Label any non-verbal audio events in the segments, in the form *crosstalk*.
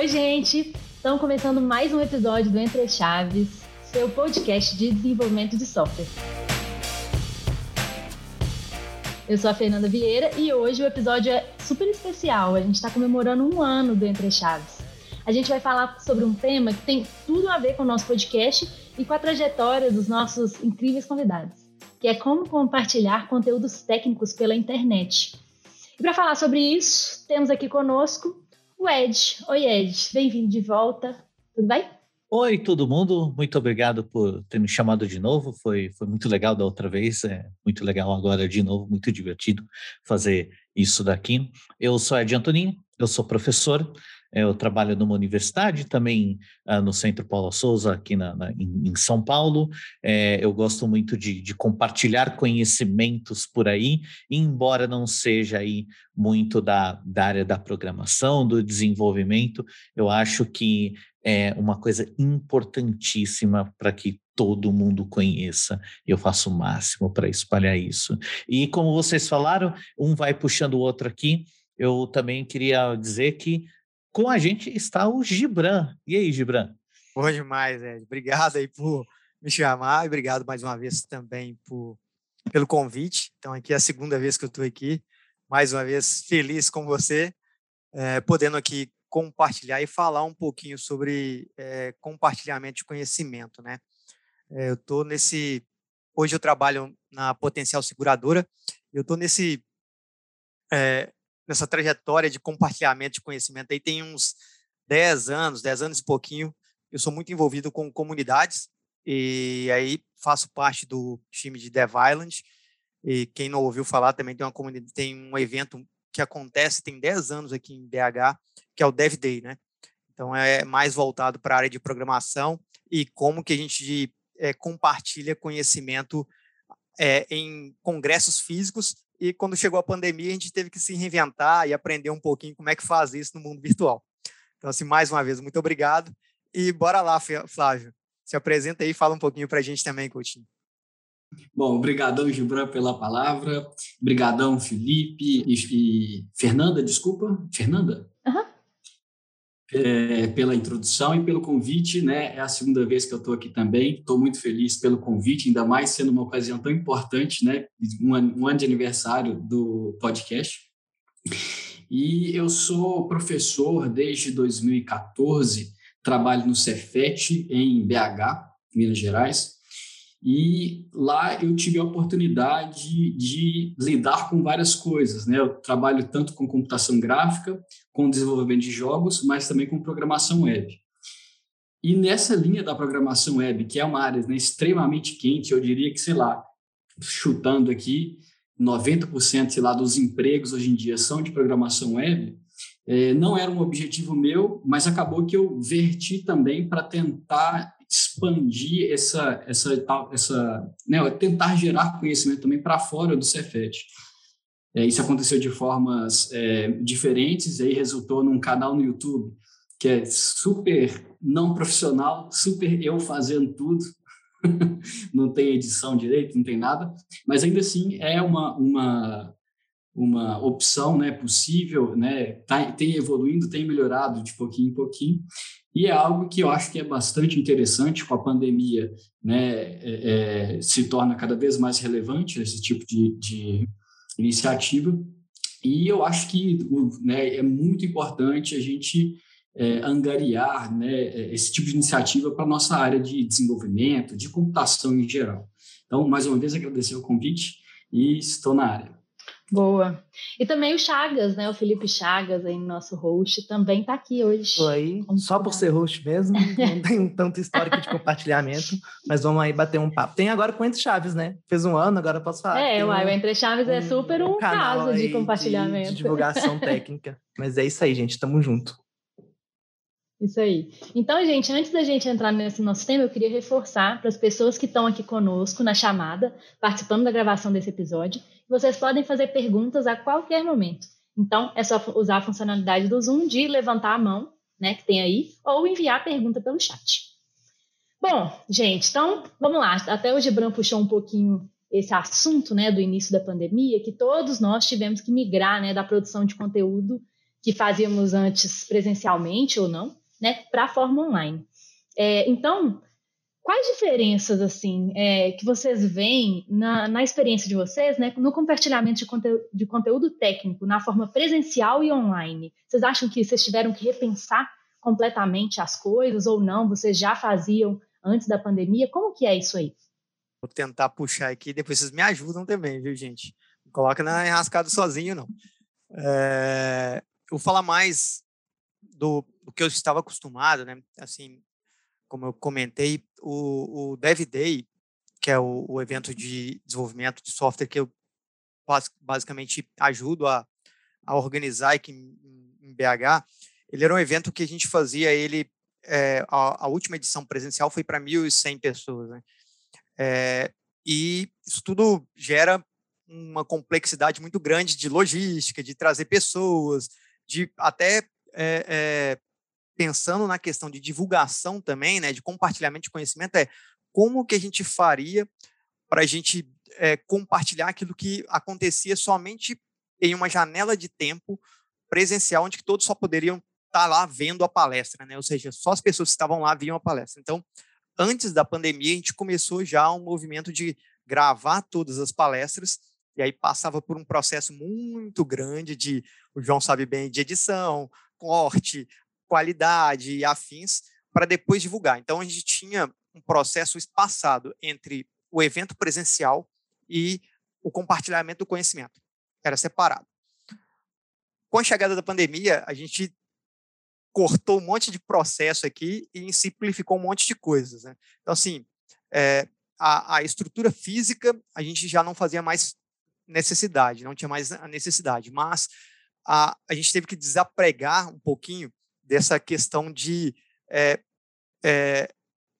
Oi, gente! Estamos começando mais um episódio do Entre Chaves, seu podcast de desenvolvimento de software. Eu sou a Fernanda Vieira e hoje o episódio é super especial. A gente está comemorando um ano do Entre Chaves. A gente vai falar sobre um tema que tem tudo a ver com o nosso podcast e com a trajetória dos nossos incríveis convidados, que é como compartilhar conteúdos técnicos pela internet. E para falar sobre isso, temos aqui conosco o Ed. Oi, Ed, bem-vindo de volta. Tudo bem? Oi, todo mundo. Muito obrigado por ter me chamado de novo. Foi, foi muito legal da outra vez, é muito legal agora de novo, muito divertido fazer isso daqui. Eu sou Ed Antonin, eu sou professor, eu trabalho numa universidade, também uh, no Centro Paulo Souza, aqui na, na em, em, São Paulo. É, eu gosto muito de, de, compartilhar conhecimentos por aí, embora não seja aí muito da, da área da programação, do desenvolvimento, eu acho que é uma coisa importantíssima para que todo mundo conheça. Eu faço o máximo para espalhar isso. E como vocês falaram, um vai puxando o outro aqui. Eu também queria dizer que com a gente está o Gibran. E aí, Gibran? Bom demais, Ed. Obrigado aí por me chamar e obrigado mais uma vez também por, pelo convite. Então, aqui é a segunda vez que eu estou aqui. Mais uma vez, feliz com você, é, podendo aqui compartilhar e falar um pouquinho sobre é, compartilhamento de conhecimento, né? É, eu estou nesse... Hoje eu trabalho na Potencial Seguradora. Eu estou nesse nessa trajetória de compartilhamento de conhecimento aí tem uns 10 anos, 10 anos e pouquinho. Eu sou muito envolvido com comunidades e aí faço parte do time de Dev Island. E quem não ouviu falar também tem uma comunidade, tem um evento que acontece tem 10 anos aqui em BH, que é o Dev Day, né? Então é mais voltado para a área de programação e como que a gente é, compartilha conhecimento é, em congressos físicos e quando chegou a pandemia, a gente teve que se reinventar e aprender um pouquinho como é que faz isso no mundo virtual. Então, assim, mais uma vez, muito obrigado. E bora lá, Flávio. Se apresenta aí e fala um pouquinho para a gente também, Coutinho. Bom, obrigadão, Gibran, pela palavra. Obrigadão, Felipe e, e Fernanda, desculpa. Fernanda? Uhum é, pela introdução e pelo convite, né? É a segunda vez que eu estou aqui também. Estou muito feliz pelo convite, ainda mais sendo uma ocasião tão importante, né? Um, um ano de aniversário do podcast. E eu sou professor desde 2014, trabalho no Cefet em BH, Minas Gerais. E lá eu tive a oportunidade de lidar com várias coisas, né? Eu trabalho tanto com computação gráfica, com desenvolvimento de jogos, mas também com programação web. E nessa linha da programação web, que é uma área né, extremamente quente, eu diria que, sei lá, chutando aqui, 90% sei lá, dos empregos hoje em dia são de programação web, é, não era um objetivo meu, mas acabou que eu verti também para tentar expandir essa, essa, essa né, tentar gerar conhecimento também para fora do Cefet. É, isso aconteceu de formas é, diferentes, e aí resultou num canal no YouTube que é super não profissional, super eu fazendo tudo, *laughs* não tem edição direito, não tem nada, mas ainda assim é uma, uma, uma opção né, possível, né, tá, tem evoluindo, tem melhorado de pouquinho em pouquinho, e é algo que eu acho que é bastante interessante com a pandemia, né, é, é, se torna cada vez mais relevante esse tipo de, de iniciativa. E eu acho que né, é muito importante a gente é, angariar né, esse tipo de iniciativa para a nossa área de desenvolvimento, de computação em geral. Então, mais uma vez, agradecer o convite e estou na área. Boa. E também o Chagas, né? O Felipe Chagas, aí, nosso host, também está aqui hoje. Oi, só por ser host mesmo, *laughs* não tem tanto histórico de compartilhamento, mas vamos aí bater um papo. Tem agora com Entre Chaves, né? Fez um ano, agora posso falar. É, o Entre Chaves é um, é super um, caso de compartilhamento. De, de divulgação técnica. Mas é isso aí, gente, tamo junto. Isso aí. Então, gente, antes da gente entrar nesse nosso tema, eu queria reforçar para as pessoas que estão aqui conosco na chamada, participando da gravação desse episódio, vocês podem fazer perguntas a qualquer momento. Então, é só usar a funcionalidade do Zoom de levantar a mão, né, que tem aí, ou enviar pergunta pelo chat. Bom, gente, então, vamos lá. Até o Gibran puxou um pouquinho esse assunto, né, do início da pandemia, que todos nós tivemos que migrar, né, da produção de conteúdo que fazíamos antes presencialmente ou não, né, para a forma online. É, então, quais diferenças assim é, que vocês veem na, na, experiência de vocês, né, no compartilhamento de, conte de conteúdo técnico na forma presencial e online? Vocês acham que vocês tiveram que repensar completamente as coisas ou não? Vocês já faziam antes da pandemia? Como que é isso aí? Vou tentar puxar aqui, depois vocês me ajudam também, viu, gente? Coloca na enrascada sozinho, não. É, eu vou falar mais do, do, que eu estava acostumado, né? Assim, como eu comentei, o, o Dev Day, que é o, o evento de desenvolvimento de software que eu basicamente ajudo a, a organizar aqui em, BH, ele era um evento que a gente fazia ele é, a, a, última edição presencial foi para 1.100 pessoas, né? É, e isso tudo gera uma complexidade muito grande de logística, de trazer pessoas, de até é, é, pensando na questão de divulgação também, né, de compartilhamento de conhecimento, é como que a gente faria para a gente é, compartilhar aquilo que acontecia somente em uma janela de tempo presencial, onde todos só poderiam estar tá lá vendo a palestra, né? Ou seja, só as pessoas que estavam lá viam a palestra. Então, antes da pandemia, a gente começou já um movimento de gravar todas as palestras, e aí passava por um processo muito grande de, o João sabe bem, de edição, corte, qualidade e afins, para depois divulgar. Então, a gente tinha um processo espaçado entre o evento presencial e o compartilhamento do conhecimento. Era separado. Com a chegada da pandemia, a gente cortou um monte de processo aqui e simplificou um monte de coisas. Né? Então, assim, é, a, a, estrutura física a gente já não fazia mais necessidade, não tinha mais a necessidade, mas a, a gente teve que desapregar um pouquinho dessa questão de é, é,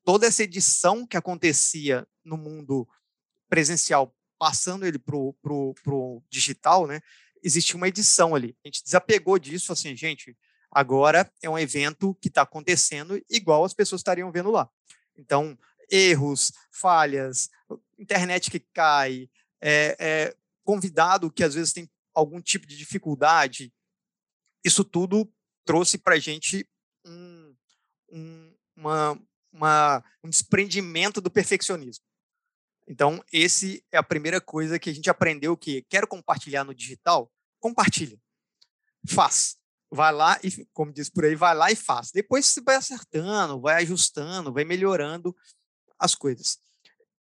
toda essa edição que acontecia no mundo presencial, passando ele para o digital, né? Existia uma edição ali. A gente desapegou disso, assim, gente, Agora é um evento que está acontecendo igual as pessoas estariam vendo lá. Então, erros, falhas, internet que cai, é, é, convidado que às vezes tem algum tipo de dificuldade, isso tudo trouxe para a gente um, um, uma, uma, um desprendimento do perfeccionismo. Então, esse é a primeira coisa que a gente aprendeu que quero compartilhar no digital, compartilha. Faz vai lá e, como diz por aí, vai lá e faz. Depois você vai acertando, vai ajustando, vai melhorando as coisas.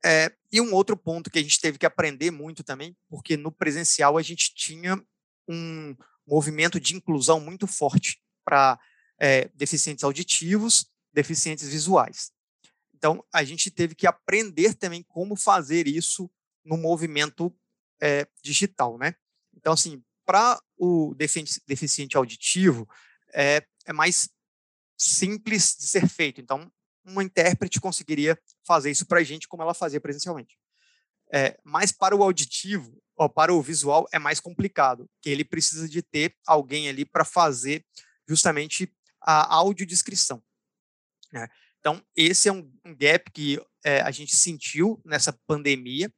É, e um outro ponto que a gente teve que aprender muito também, porque no presencial a gente tinha um movimento de inclusão muito forte para é, deficientes auditivos, deficientes visuais. Então, a gente teve que aprender também como fazer isso no movimento é, digital, né? Então, assim, para o deficiente auditivo, é, é mais simples de ser feito. Então, uma intérprete conseguiria fazer isso para a gente como ela fazia presencialmente. É, mas para o auditivo, ou para o visual, é mais complicado, que ele precisa de ter alguém ali para fazer justamente a audiodescrição. Né? Então, esse é um, um gap que é, a gente sentiu nessa pandemia,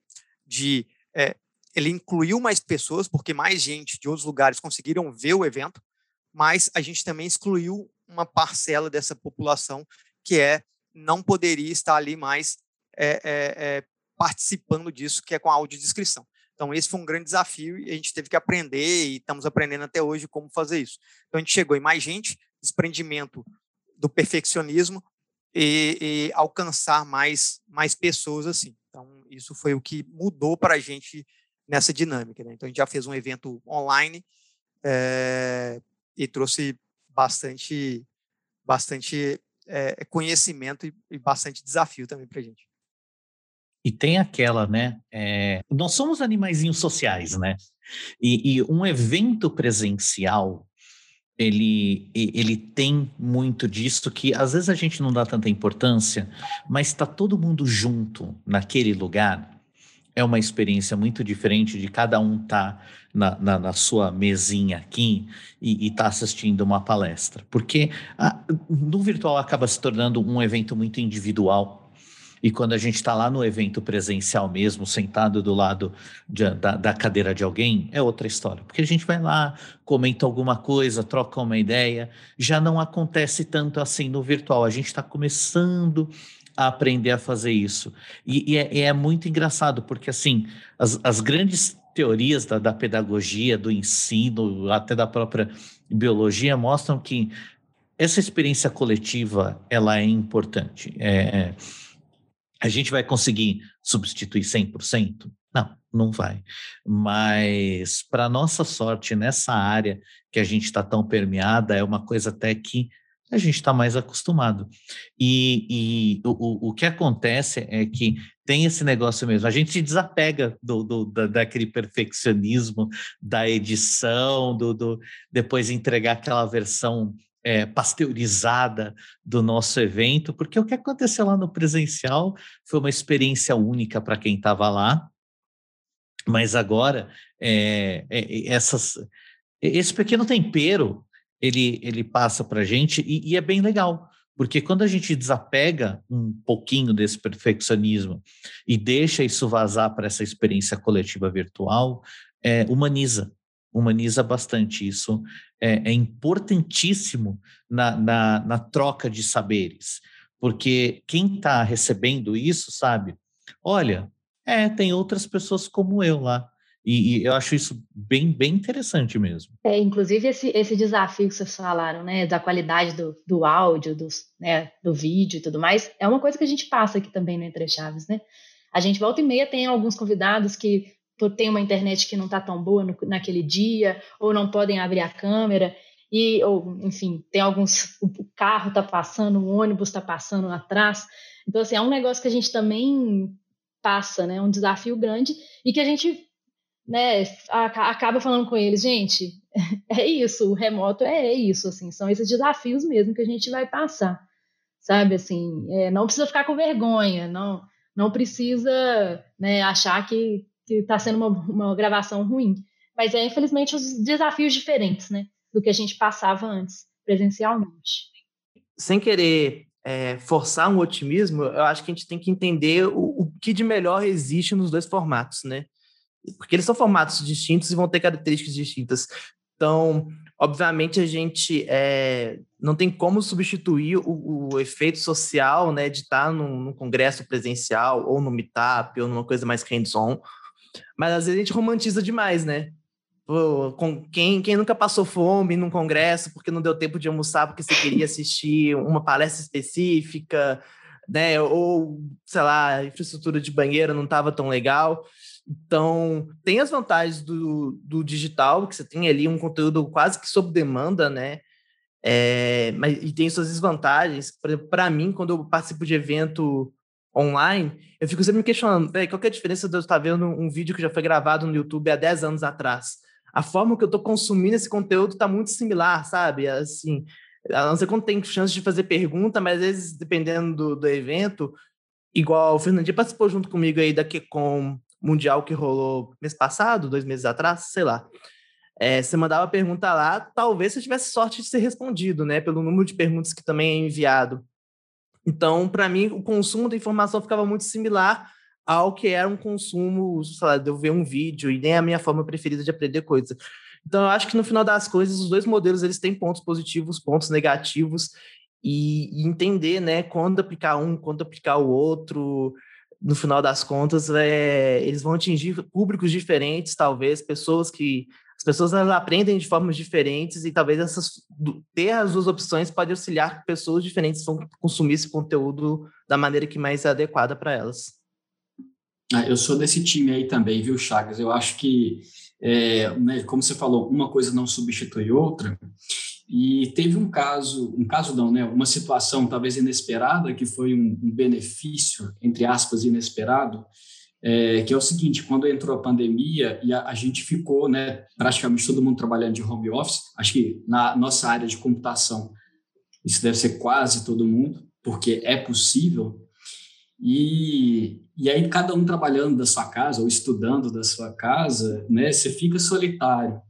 de é, ele incluiu mais pessoas, porque mais gente de outros lugares conseguiram ver o evento, mas a gente também excluiu uma parcela dessa população que é não poderia estar ali mais é, é, participando disso, que é com a audiodescrição. Então, esse foi um grande desafio e a gente teve que aprender e estamos aprendendo até hoje como fazer isso. Então, a gente chegou em mais gente, desprendimento do perfeccionismo e, e alcançar mais, mais pessoas assim. Então, isso foi o que mudou para a gente nessa dinâmica. Né? Então, a gente já fez um evento online é, e trouxe bastante, bastante é, conhecimento e, e, bastante desafio também para a gente. E tem aquela, né? É, nós somos animaizinhos sociais, né? E, e, um evento presencial, ele, ele tem muito disso que às vezes a gente não dá tanta importância, mas está todo mundo junto naquele lugar é uma experiência muito diferente de cada um estar tá na, na, na, sua mesinha aqui e estar tá assistindo uma palestra. Porque a, no virtual acaba se tornando um evento muito individual. E quando a gente está lá no evento presencial mesmo, sentado do lado de, da, da, cadeira de alguém, é outra história. Porque a gente vai lá, comenta alguma coisa, troca uma ideia. Já não acontece tanto assim no virtual. A gente está começando a aprender a fazer isso. E, e, é, é, muito engraçado, porque assim, as, as grandes teorias da, da pedagogia, do ensino, até da própria biologia, mostram que essa experiência coletiva ela é importante. É, é a gente vai conseguir substituir 100%? Não, não vai. Mas, para nossa sorte, nessa área que a gente está tão permeada, é uma coisa até que a gente está mais acostumado. E, e o, o que acontece é que tem esse negócio mesmo, a gente se desapega do, do da, daquele perfeccionismo da edição, do, do depois entregar aquela versão é, pasteurizada do nosso evento, porque o que aconteceu lá no presencial foi uma experiência única para quem estava lá, mas agora é, é, essas, esse pequeno tempero ele, ele passa para a gente e, e é bem legal, porque quando a gente desapega um pouquinho desse perfeccionismo e deixa isso vazar para essa experiência coletiva virtual, é, humaniza humaniza bastante. Isso é, é importantíssimo na, na, na, troca de saberes, porque quem está recebendo isso sabe, olha, é, tem outras pessoas como eu lá. E, e, eu acho isso bem, bem interessante mesmo. É, inclusive esse, esse desafio que vocês falaram, né, da qualidade do, do áudio, dos, né, do vídeo e tudo mais, é uma coisa que a gente passa aqui também no Entre Chaves, né? A gente volta e meia tem alguns convidados que tem uma internet que não está tão boa no, naquele dia, ou não podem abrir a câmera, e ou enfim, tem alguns o carro está passando, o ônibus está passando atrás. Então assim, é um negócio que a gente também passa, né? Um desafio grande e que a gente né, acaba falando com eles, gente, *laughs* é isso, o remoto é isso, assim, são esses desafios mesmo que a gente vai passar, sabe, assim, é, não precisa ficar com vergonha, não, não precisa né, achar que está sendo uma, uma gravação ruim. Mas é, infelizmente, os desafios diferentes, né? Do que a gente passava antes, presencialmente. Sem querer é, forçar um otimismo, eu acho que a gente tem que entender o, o que de melhor existe nos dois formatos, né? Porque eles são formatos distintos e vão ter características distintas. Então, obviamente, a gente é, não tem como substituir o, o, efeito social né, de estar num, num, congresso presencial, ou no meetup, ou numa coisa mais hands-on. Mas às vezes a gente romantiza demais, né? Pô, com quem, quem nunca passou fome num congresso porque não deu tempo de almoçar porque você queria assistir uma palestra específica, né? Ou, sei lá, a infraestrutura de banheiro não estava tão legal. Então, tem as vantagens do, do digital, que você tem ali um conteúdo quase que sob demanda, né? É, mas, e tem suas desvantagens. Para mim, quando eu participo de evento online, eu fico sempre me questionando, qual que é a diferença de eu estar vendo um vídeo que já foi gravado no YouTube há 10 anos atrás? A forma que eu estou consumindo esse conteúdo está muito similar, sabe? Assim, a não ser quando tem chance de fazer pergunta, mas às vezes, dependendo do, do evento, igual o Fernandinho participou junto comigo aí da QCOM Mundial que rolou mês passado, dois meses atrás, sei lá. É, você mandava a pergunta lá, talvez você tivesse sorte de ser respondido, né? Pelo número de perguntas que também é enviado. Então, para mim, o consumo da informação ficava muito similar ao que era um consumo, sei lá, de eu ver um vídeo e nem a minha forma preferida de aprender coisa. Então, eu acho que no final das coisas, os dois modelos eles têm pontos positivos, pontos negativos e, e entender, né, quando aplicar um, quando aplicar o outro. No final das contas, é, eles vão atingir públicos diferentes, talvez pessoas que as pessoas elas aprendem de formas diferentes e talvez essas ter as duas opções pode auxiliar pessoas diferentes a consumir esse conteúdo da maneira que mais é adequada para elas. Ah, eu sou desse time aí também, viu, Chagas? Eu acho que, é, né, como você falou, uma coisa não substitui outra. E teve um caso, um caso não, né? Uma situação talvez inesperada, que foi um, um benefício, entre aspas, inesperado, é, que é o seguinte, quando entrou a pandemia e a, a, gente ficou, né, praticamente todo mundo trabalhando de home office, acho que na nossa área de computação isso deve ser quase todo mundo, porque é possível, e, e aí cada um trabalhando da sua casa ou estudando da sua casa, né, você fica solitário,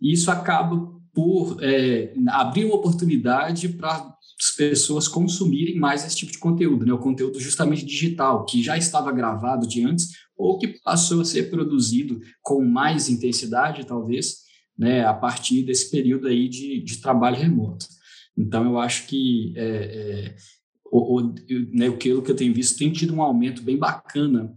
e isso acaba por é, abrir uma oportunidade para as pessoas consumirem mais esse tipo de conteúdo, né? O conteúdo justamente digital, que já estava gravado de antes, ou que passou a ser produzido com mais intensidade, talvez, né, a partir desse período aí de, de trabalho remoto. Então, eu acho que é, é, o, o, né, o que eu tenho visto tem tido um aumento bem bacana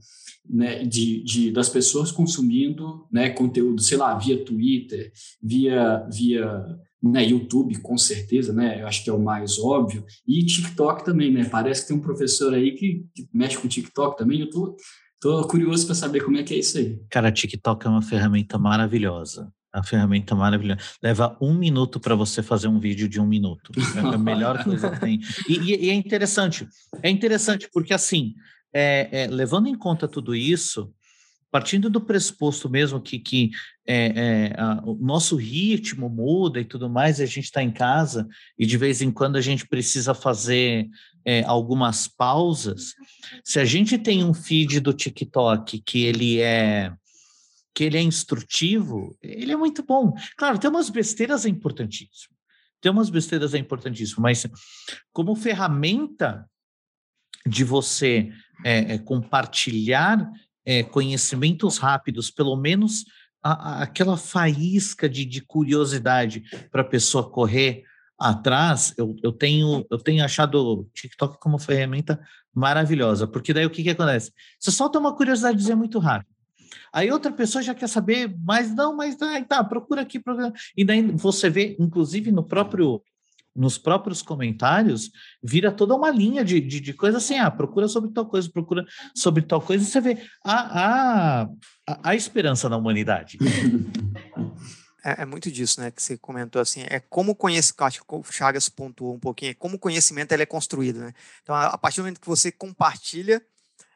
né, de, de, das pessoas consumindo né, conteúdo, sei lá, via Twitter, via, via né, YouTube, com certeza, né, eu acho que é o mais óbvio, e TikTok também, né, parece que tem um professor aí que, que mexe com TikTok também, eu tô, tô curioso para saber como é que é isso aí. Cara, TikTok é uma ferramenta maravilhosa. A ferramenta maravilhosa. Leva um minuto para você fazer um vídeo de um minuto. É a melhor coisa que tem. E, e, é interessante. É interessante porque, assim, é, é, levando em conta tudo isso, partindo do pressuposto mesmo que, que é, é a, o nosso ritmo muda e tudo mais, a gente está em casa e de vez em quando a gente precisa fazer é, algumas pausas. Se a gente tem um feed do TikTok que ele é que ele é instrutivo, ele é muito bom. Claro, tem umas besteiras é importantíssimo. Tem umas besteiras é importantíssimo, mas como ferramenta de você é, é, compartilhar é, conhecimentos rápidos, pelo menos a, a, aquela faísca de, de curiosidade para a pessoa correr atrás, eu, eu, tenho, eu tenho achado o TikTok como ferramenta maravilhosa, porque daí o que, que acontece? Você solta uma curiosidade muito rápido. Aí outra pessoa já quer saber, mas não, mas tá, tá procura aqui, procura. E daí você vê, inclusive no próprio nos próprios comentários, vira toda uma linha de, de, de coisa assim, ah, procura sobre tal coisa, procura sobre tal coisa, e você vê a, a, a, esperança na humanidade. *laughs* É, é, muito disso, né, que você comentou assim, é como conhecimento, acho que o Chagas pontuou um pouquinho, é como o conhecimento ele é construído, né, então a, a partir do momento que você compartilha,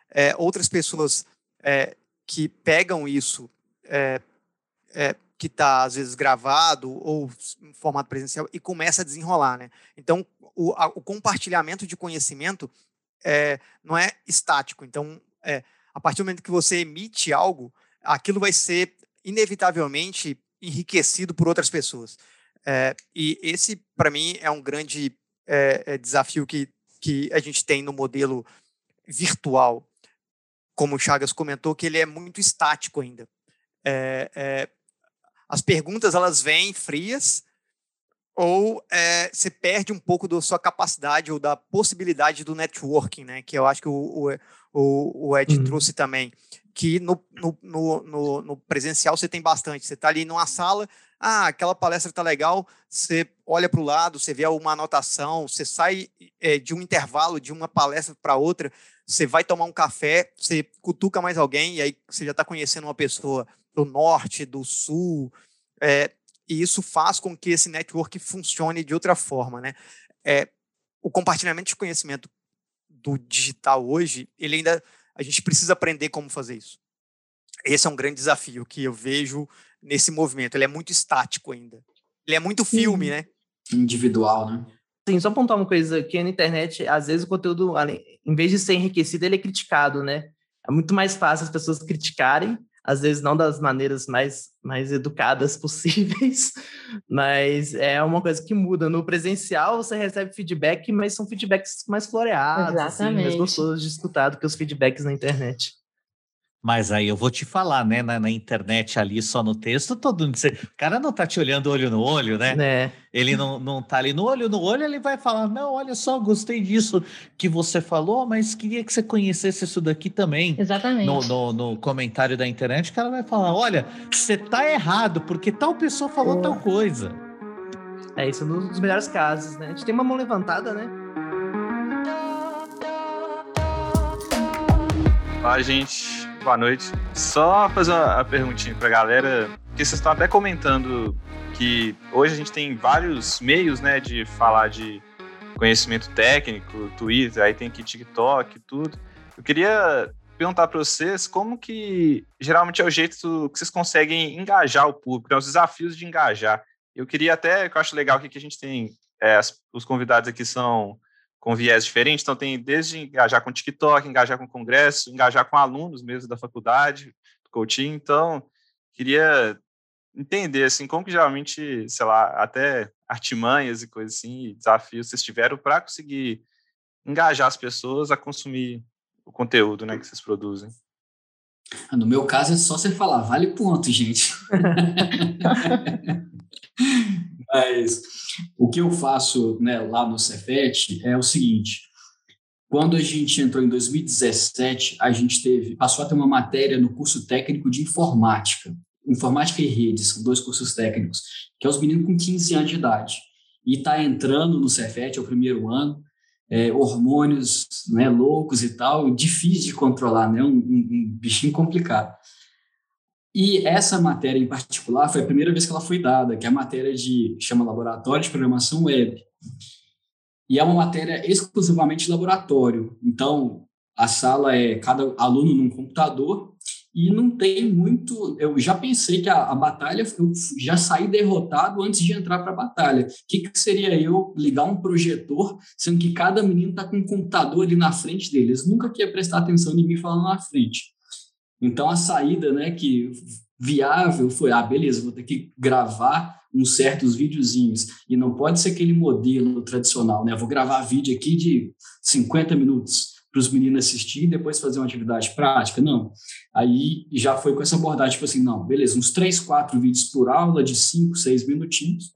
é, outras pessoas é, que pegam isso é, que está às vezes gravado ou em formato presencial e começa a desenrolar, né? Então o, a, o compartilhamento de conhecimento é, não é estático. Então é, a partir do momento que você emite algo, aquilo vai ser inevitavelmente enriquecido por outras pessoas. É, e esse para mim é um grande é, é, desafio que que a gente tem no modelo virtual, como o Chagas comentou, que ele é muito estático ainda. É, é, as perguntas elas vêm frias ou é, você perde um pouco da sua capacidade ou da possibilidade do networking, né? Que eu acho que o, o, o Ed uhum. trouxe também. Que no, no, no, no, presencial você tem bastante. Você está ali numa sala, ah, aquela palestra está legal, você olha para o lado, você vê uma anotação, você sai é, de um intervalo de uma palestra para outra, você vai tomar um café, você cutuca mais alguém e aí você já está conhecendo uma pessoa do norte, do sul, é, e isso faz com que esse network funcione de outra forma, né? É, o compartilhamento de conhecimento do digital hoje, ele ainda a gente precisa aprender como fazer isso. Esse é um grande desafio que eu vejo nesse movimento. Ele é muito estático ainda. Ele é muito filme, né? Individual, né? Sim, só apontar uma coisa que na internet, às vezes o conteúdo, em vez de ser enriquecido, ele é criticado, né? É muito mais fácil as pessoas criticarem às vezes não das maneiras mais, mais educadas *laughs* possíveis, mas é uma coisa que muda. No presencial você recebe feedback, mas são feedbacks mais floreados, assim, mais gostosos de escutar do que os feedbacks na internet. Mas aí eu vou te falar, né? Na, na internet ali, só no texto, todo mundo. O cara não tá te olhando olho no olho, né? É. Ele não, não tá ali no olho no olho, ele vai falar: Não, olha só, gostei disso que você falou, mas queria que você conhecesse isso daqui também. Exatamente. No, no, no comentário da internet, o cara vai falar: Olha, você tá errado, porque tal pessoa falou oh. tal coisa. É isso nos melhores casos, né? A gente tem uma mão levantada, né? Fala, gente boa noite. Só fazer uma, perguntinha pra galera, porque vocês estão até comentando que hoje a gente tem vários meios, né, de falar de conhecimento técnico, Twitter, aí tem aqui TikTok, tudo. Eu queria perguntar para vocês como que geralmente é o jeito que vocês conseguem engajar o público, né, os desafios de engajar. Eu queria até, que eu acho legal que a gente tem, é, os convidados aqui são com viés diferentes. Então, tem desde engajar com TikTok, engajar com congresso, engajar com alunos mesmo da faculdade, do coaching. Então, queria entender, assim, como que geralmente, sei lá, até artimanhas e coisas assim, desafios vocês tiveram para conseguir engajar as pessoas a consumir o conteúdo, né, que vocês produzem. Ah, no meu caso é só você falar, vale ponto, gente. *laughs* Mas o que eu faço né, lá no Cefet é o seguinte: quando a gente entrou em 2017, a gente teve, passou a ter uma matéria no curso técnico de informática, informática e redes, dois cursos técnicos, que é os meninos com 15 anos de idade. E está entrando no Cefet, é o primeiro ano, é, hormônios né, loucos e tal, difícil de controlar, né, um, um, um bichinho complicado. E essa matéria em particular foi a primeira vez que ela foi dada, que é a matéria de chama Laboratório de Programação Web. E é uma matéria exclusivamente de laboratório. Então, a sala é cada aluno num computador e não tem muito. Eu já pensei que a, a batalha, eu já saí derrotado antes de entrar para a batalha. O que, que, seria eu ligar um projetor, sendo que cada menino está com um computador ali na frente deles? Nunca queria prestar atenção em mim falando na frente. Então a saída, né, que viável foi, ah, beleza, vou ter que gravar uns certos videozinhos e não pode ser aquele modelo tradicional, né? Vou gravar vídeo aqui de 50 minutos para os meninos assistir e depois fazer uma atividade prática, não. Aí já foi com essa abordagem, tipo assim, não, beleza, uns três, quatro vídeos por aula de cinco, seis minutinhos,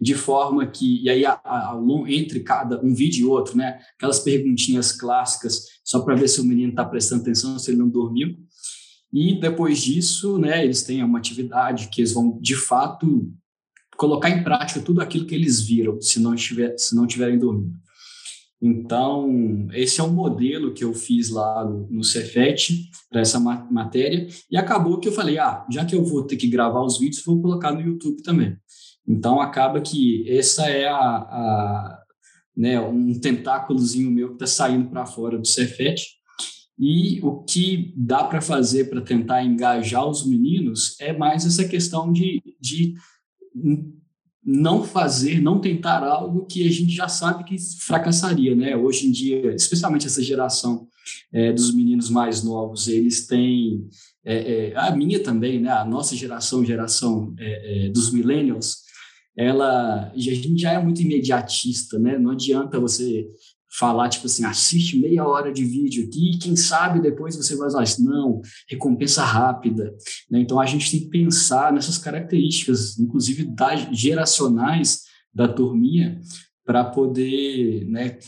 de forma que, e aí a, a, entre cada um vídeo e outro, né, aquelas perguntinhas clássicas, só para ver se o menino está prestando atenção, se ele não dormiu, e depois disso, né, eles têm uma atividade que eles vão, de fato, colocar em prática tudo aquilo que eles viram, se não, estiver, se não tiverem dormido. Então, esse é um modelo que eu fiz lá no, no Cefet para essa matéria, e acabou que eu falei, ah, já que eu vou ter que gravar os vídeos, vou colocar no YouTube também. Então, acaba que essa é a, a né, um tentáculozinho meu que está saindo para fora do Cefet, e o que dá para fazer para tentar engajar os meninos é mais essa questão de, de não fazer, não tentar algo que a gente já sabe que fracassaria, né? Hoje em dia, especialmente essa geração é, dos meninos mais novos, eles têm é, é, a minha também, né? A nossa geração, geração é, é, dos millennials, ela a gente já é muito imediatista, né? Não adianta você falar, tipo assim, assiste meia hora de vídeo aqui, quem sabe depois você vai usar isso. Não, recompensa rápida. Né? Então, a gente tem que pensar nessas características, inclusive das, geracionais da turminha, para poder né,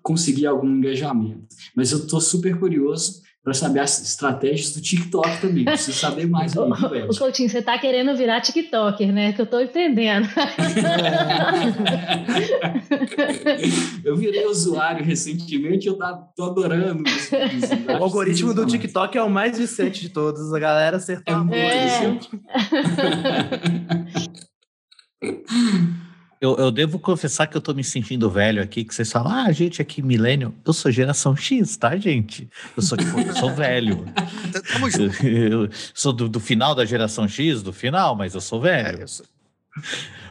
conseguir algum engajamento. Mas eu estou super curioso para saber as estratégias do TikTok também. Preciso saber mais aí, O Coutinho, você está querendo virar TikToker, né? Que eu estou entendendo. *laughs* eu virei usuário recentemente e eu tô adorando. o algoritmo do TikTok é o mais viciante de todos. A galera acertou é muito. É. *laughs* Eu, eu, devo confessar que eu tô me sentindo velho aqui, que vocês falam, ah, gente, aqui, milênio. Eu sou geração X, tá, gente? Eu sou, tipo, eu sou velho. *laughs* Tamo junto. *laughs* Eu, sou do, do, final da geração X, do final, mas eu sou velho. É, eu sou...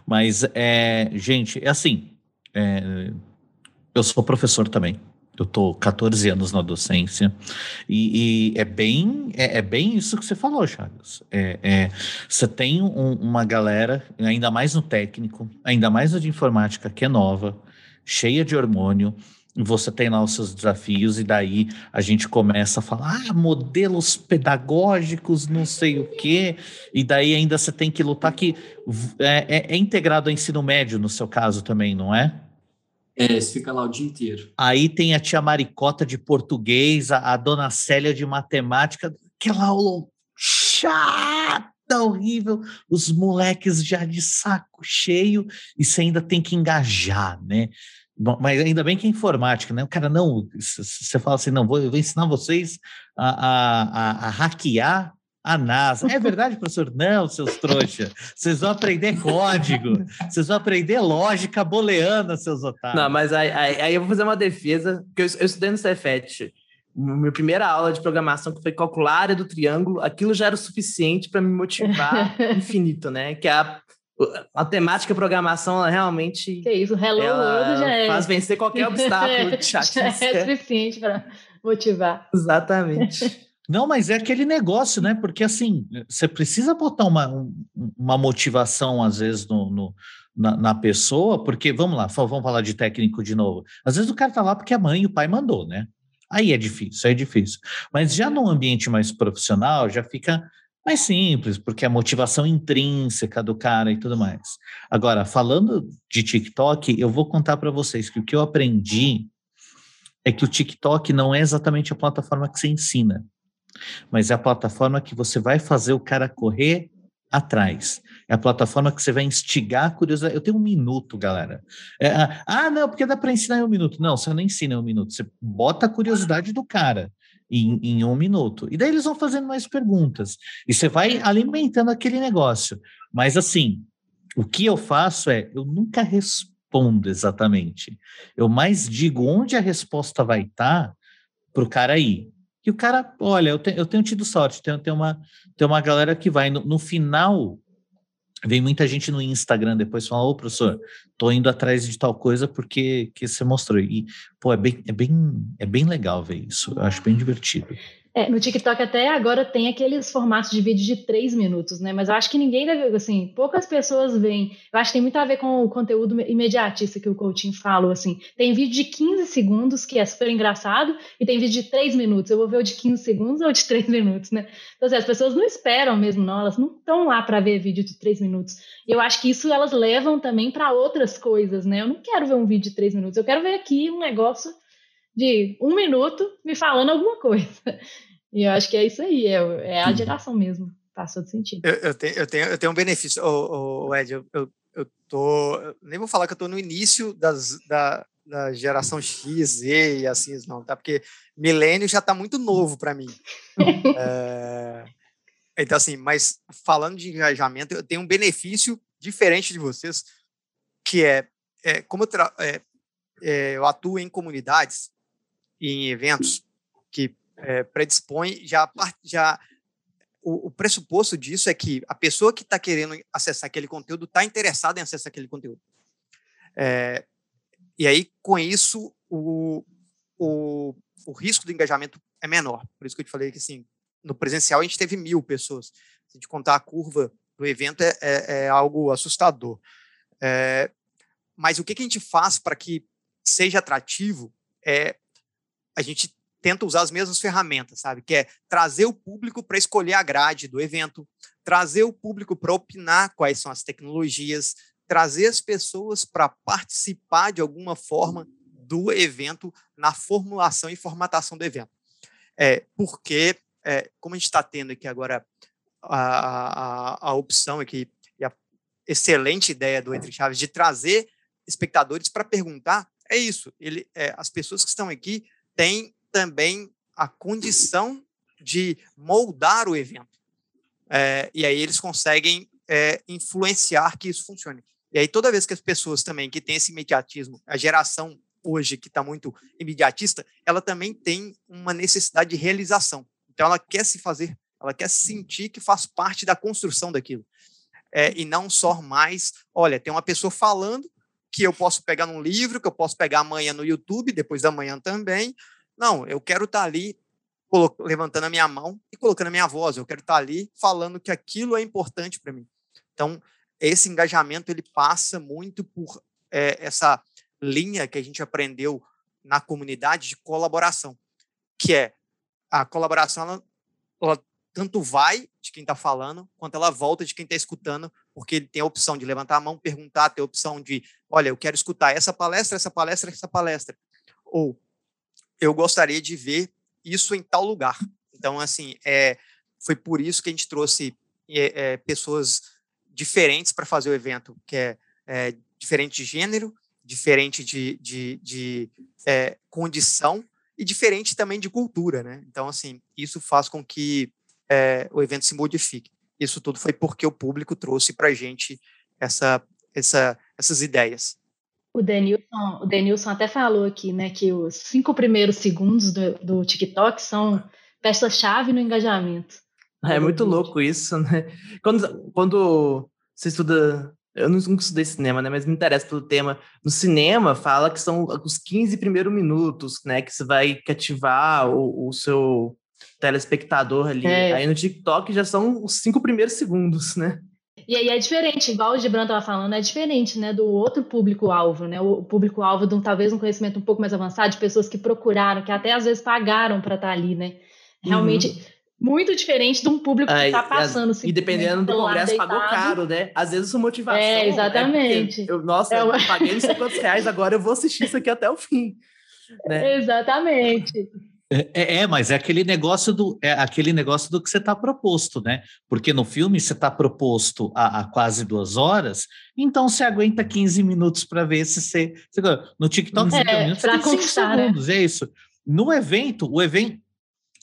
Mas, é, gente, é assim, é, eu sou professor também. Eu estou 14 anos na docência e, e é bem é, é, bem isso que você falou, Chagas. É, é você tem um, uma galera, ainda mais no técnico, ainda mais no de informática, que é nova, cheia de hormônio, você tem lá os seus desafios, e daí a gente começa a falar, ah, modelos pedagógicos, não sei o quê, e daí ainda você tem que lutar que é, é, é integrado ao ensino médio, no seu caso também, não é? É, você fica lá o dia inteiro. Aí tem a tia Maricota de português, a, a dona Célia de matemática, aquela aula chata, horrível, os moleques já de saco cheio, e você ainda tem que engajar, né? Mas ainda bem que é informática, né? O cara, não, você fala assim, não, vou, eu vou ensinar vocês a, a, a, a hackear a NASA. É verdade, professor? Não, seus trouxa. Vocês vão aprender código. Vocês vão aprender lógica booleana, seus otários. Não, mas aí, aí, aí eu vou fazer uma defesa, porque eu, eu estudei no Cefet. Minha primeira aula de programação, que foi calcular a área do triângulo, aquilo já era o suficiente para me motivar *laughs* infinito, né? Que a a temática programação ela realmente. Que isso, o Hello World já é. Faz vencer qualquer obstáculo de *laughs* chatice. É suficiente para motivar. Exatamente. Não, mas é aquele negócio, né? Porque assim, você precisa botar uma, uma motivação, às vezes, no, no na, na, pessoa, porque, vamos lá, vamos falar de técnico de novo. Às vezes o cara tá lá porque a mãe e o pai mandou, né? Aí é difícil, é difícil. Mas já num ambiente mais profissional, já fica mais simples, porque a motivação intrínseca do cara e tudo mais. Agora, falando de TikTok, eu vou contar para vocês que o que eu aprendi é que o TikTok não é exatamente a plataforma que você ensina, mas é a plataforma que você vai fazer o cara correr atrás. É a plataforma que você vai instigar a curiosidade. Eu tenho um minuto, galera. É, ah, não, porque dá para ensinar em um minuto. Não, você não ensina em um minuto. Você bota a curiosidade do cara em, em um minuto. E daí eles vão fazendo mais perguntas. E você vai alimentando aquele negócio. Mas assim, o que eu faço é, eu nunca respondo exatamente. Eu mais digo onde a resposta vai estar tá para o cara ir. E o cara, olha, eu, te, eu tenho tido sorte, tem, tem, uma, tem uma galera que vai. No, no final, vem muita gente no Instagram depois fala, ô professor, tô indo atrás de tal coisa porque que você mostrou. E, pô, é bem, é bem, é bem legal ver isso. Eu acho bem divertido. É, no TikTok até agora tem aqueles formatos de vídeo de três minutos, né? Mas eu acho que ninguém deve, assim, poucas pessoas veem. Eu acho que tem muito a ver com o conteúdo imediatista que o coaching falou, assim. Tem vídeo de 15 segundos, que é super engraçado, e tem vídeo de três minutos. Eu vou ver o de 15 segundos ou de três minutos, né? Então, assim, as pessoas não esperam mesmo, não. Elas não estão lá para ver vídeo de três minutos. E eu acho que isso elas levam também para outras coisas, né? Eu não quero ver um vídeo de três minutos. Eu quero ver aqui um negócio de um minuto me falando alguma coisa. E eu acho que é isso aí, é, é a geração mesmo, faz todo sentido. Eu, eu, tenho, eu, tenho, eu tenho um benefício, ô, ô, Ed, eu, eu, eu tô, nem vou falar que eu tô no início das, da, da geração X, Z e assim, não, tá? Porque milênio já tá muito novo para mim. *laughs* é, então, assim, mas falando de engajamento, eu tenho um benefício diferente de vocês, que é, é como eu, é, é, eu atuo em comunidades e em eventos é, predispõe, já, já o, o, pressuposto disso é que a pessoa que está querendo acessar aquele conteúdo está interessada em acessar aquele conteúdo. É, e aí, com isso, o, o, o risco do engajamento é menor. Por isso que eu te falei que, assim, no presencial a gente teve mil pessoas. Se a gente contar a curva do evento, é, é, é algo assustador. É, mas o que, que a gente faz para que seja atrativo é a gente tenta usar as mesmas ferramentas, sabe? Que é trazer o público para escolher a grade do evento, trazer o público para opinar quais são as tecnologias, trazer as pessoas para participar de alguma forma do evento na formulação e formatação do evento. É, porque, é, como a gente está tendo aqui agora a, a, a opção aqui, e a excelente ideia do Entre Chaves de trazer espectadores para perguntar, é isso. Ele, é, as pessoas que estão aqui têm também a condição de moldar o evento. É, e aí eles conseguem é, influenciar que isso funcione. E aí toda vez que as pessoas também que têm esse imediatismo, a geração hoje que está muito imediatista, ela também tem uma necessidade de realização. Então ela quer se fazer, ela quer sentir que faz parte da construção daquilo. É, e não só mais, olha, tem uma pessoa falando que eu posso pegar num livro, que eu posso pegar amanhã no YouTube, depois da manhã também, não, eu quero estar tá ali levantando a minha mão e colocando a minha voz. Eu quero estar tá ali falando que aquilo é importante para mim. Então, esse engajamento ele passa muito por é, essa linha que a gente aprendeu na comunidade de colaboração, que é a colaboração ela, ela tanto vai de quem está falando quanto ela volta de quem está escutando, porque ele tem a opção de levantar a mão, perguntar, tem a opção de, olha, eu quero escutar essa palestra, essa palestra, essa palestra, ou eu gostaria de ver isso em tal lugar. Então, assim, é, foi por isso que a gente trouxe é, é, pessoas diferentes para fazer o evento, que é, é, diferente de gênero, diferente de, de, de é, condição e diferente também de cultura, né? Então, assim, isso faz com que é, o evento se modifique. Isso tudo foi porque o público trouxe para a gente essa, essa, essas ideias. O Denilson, o Denilson até falou aqui, né, que os cinco primeiros segundos do, do TikTok são peça-chave no engajamento. É muito louco isso, né? Quando, quando você estuda. Eu nunca estudei cinema, né? Mas me interessa pelo tema. No cinema, fala que são os 15 primeiros minutos, né? Que você vai cativar o, o seu telespectador ali. É. Aí no TikTok já são os cinco primeiros segundos, né? E aí é diferente, igual o Gibran estava falando, é diferente, né, do outro público-alvo, né? O público-alvo de um, talvez um conhecimento um pouco mais avançado, de pessoas que procuraram, que até às vezes pagaram para estar tá ali, né? Realmente. Uhum muito diferente de um público que está passando. E dependendo do congresso, deitado. pagou caro, né? Às vezes a motivação. É, exatamente. É eu, nossa, é uma... eu paguei não sei quantos reais, agora eu vou assistir isso aqui até o fim. Né? *laughs* Exatamente. É, é, é, mas é aquele negócio do é aquele negócio do que você está proposto, né? Porque no filme você está proposto a, a, quase duas horas, então você aguenta 15 minutos para ver se você, você. No TikTok, é, minutos, você tem 5 né? segundos, né? é isso. No evento, o evento,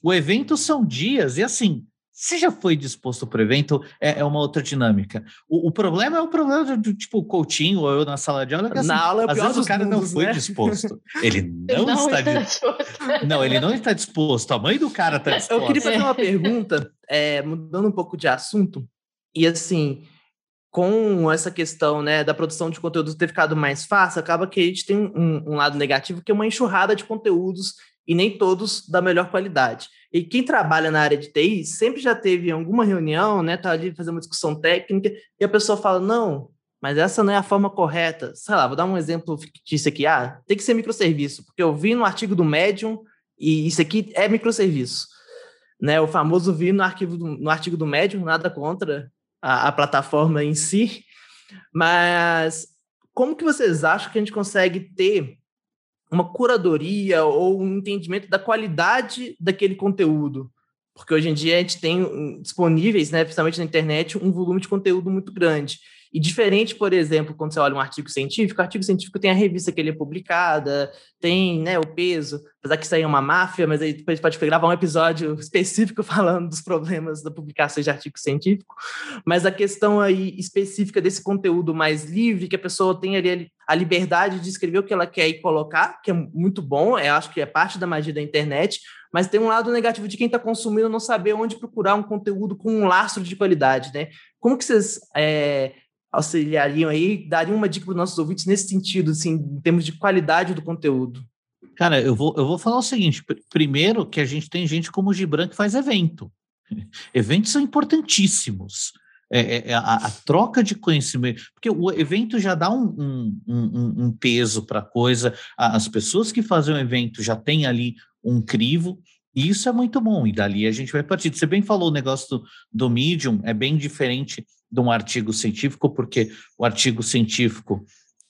o evento são dias, e assim, você já foi disposto para o evento, é, é, uma outra dinâmica. O, o, problema é o problema do, tipo o Coutinho ou eu na sala de aula, que assim, na aula é às vezes o cara mundos, não foi né? disposto. Ele *laughs* não, não está, disposto. Não, ele não está disposto. A mãe do cara está disposta. Eu queria fazer uma *laughs* pergunta, é, mudando um pouco de assunto, e assim, com essa questão né, da produção de conteúdos ter ficado mais fácil, acaba que a gente tem um, um lado negativo, que é uma enxurrada de conteúdos e nem todos da melhor qualidade. E quem trabalha na área de TI sempre já teve alguma reunião, né, tá ali fazendo uma discussão técnica e a pessoa fala: "Não, mas essa não é a forma correta". Sei lá, vou dar um exemplo fictício aqui. Ah, tem que ser microserviço, porque eu vi no artigo do Medium e isso aqui é microserviço. Né, o famoso vi no arquivo do, no artigo do Medium, nada contra a, a plataforma em si, mas como que vocês acham que a gente consegue ter uma curadoria ou um entendimento da qualidade daquele conteúdo. Porque hoje em dia a gente tem hum, disponíveis, né, principalmente na internet, um volume de conteúdo muito grande. E diferente, por exemplo, quando você olha um artigo científico, o artigo científico tem a revista que ele é publicada, tem né, o peso, apesar que isso aí é uma máfia, mas aí depois pode gravar um episódio *laughs* específico falando dos problemas da publicação de artigo científico. Mas a questão aí específica desse conteúdo mais livre, que a pessoa tem ali a liberdade de escrever o que ela quer e colocar, que é muito bom, eu acho que é parte da magia da internet, mas tem um lado negativo de quem está consumindo não saber onde procurar um conteúdo com um lastro de qualidade, né? Como que vocês é, auxiliariam aí, dariam uma dica para os nossos ouvintes nesse sentido, assim, em termos de qualidade do conteúdo? Cara, eu vou, eu vou falar o seguinte: primeiro, que a gente tem gente como o Gibran que faz evento. *laughs* Eventos são importantíssimos. É, é, é a, a, troca de conhecimento, porque o evento já dá um, um, um, um peso para a coisa, as pessoas que fazem o evento já têm ali um crivo, e isso é muito bom, e dali a gente vai partir. Você bem falou o negócio do, do Medium, é bem diferente de um artigo científico, porque o artigo científico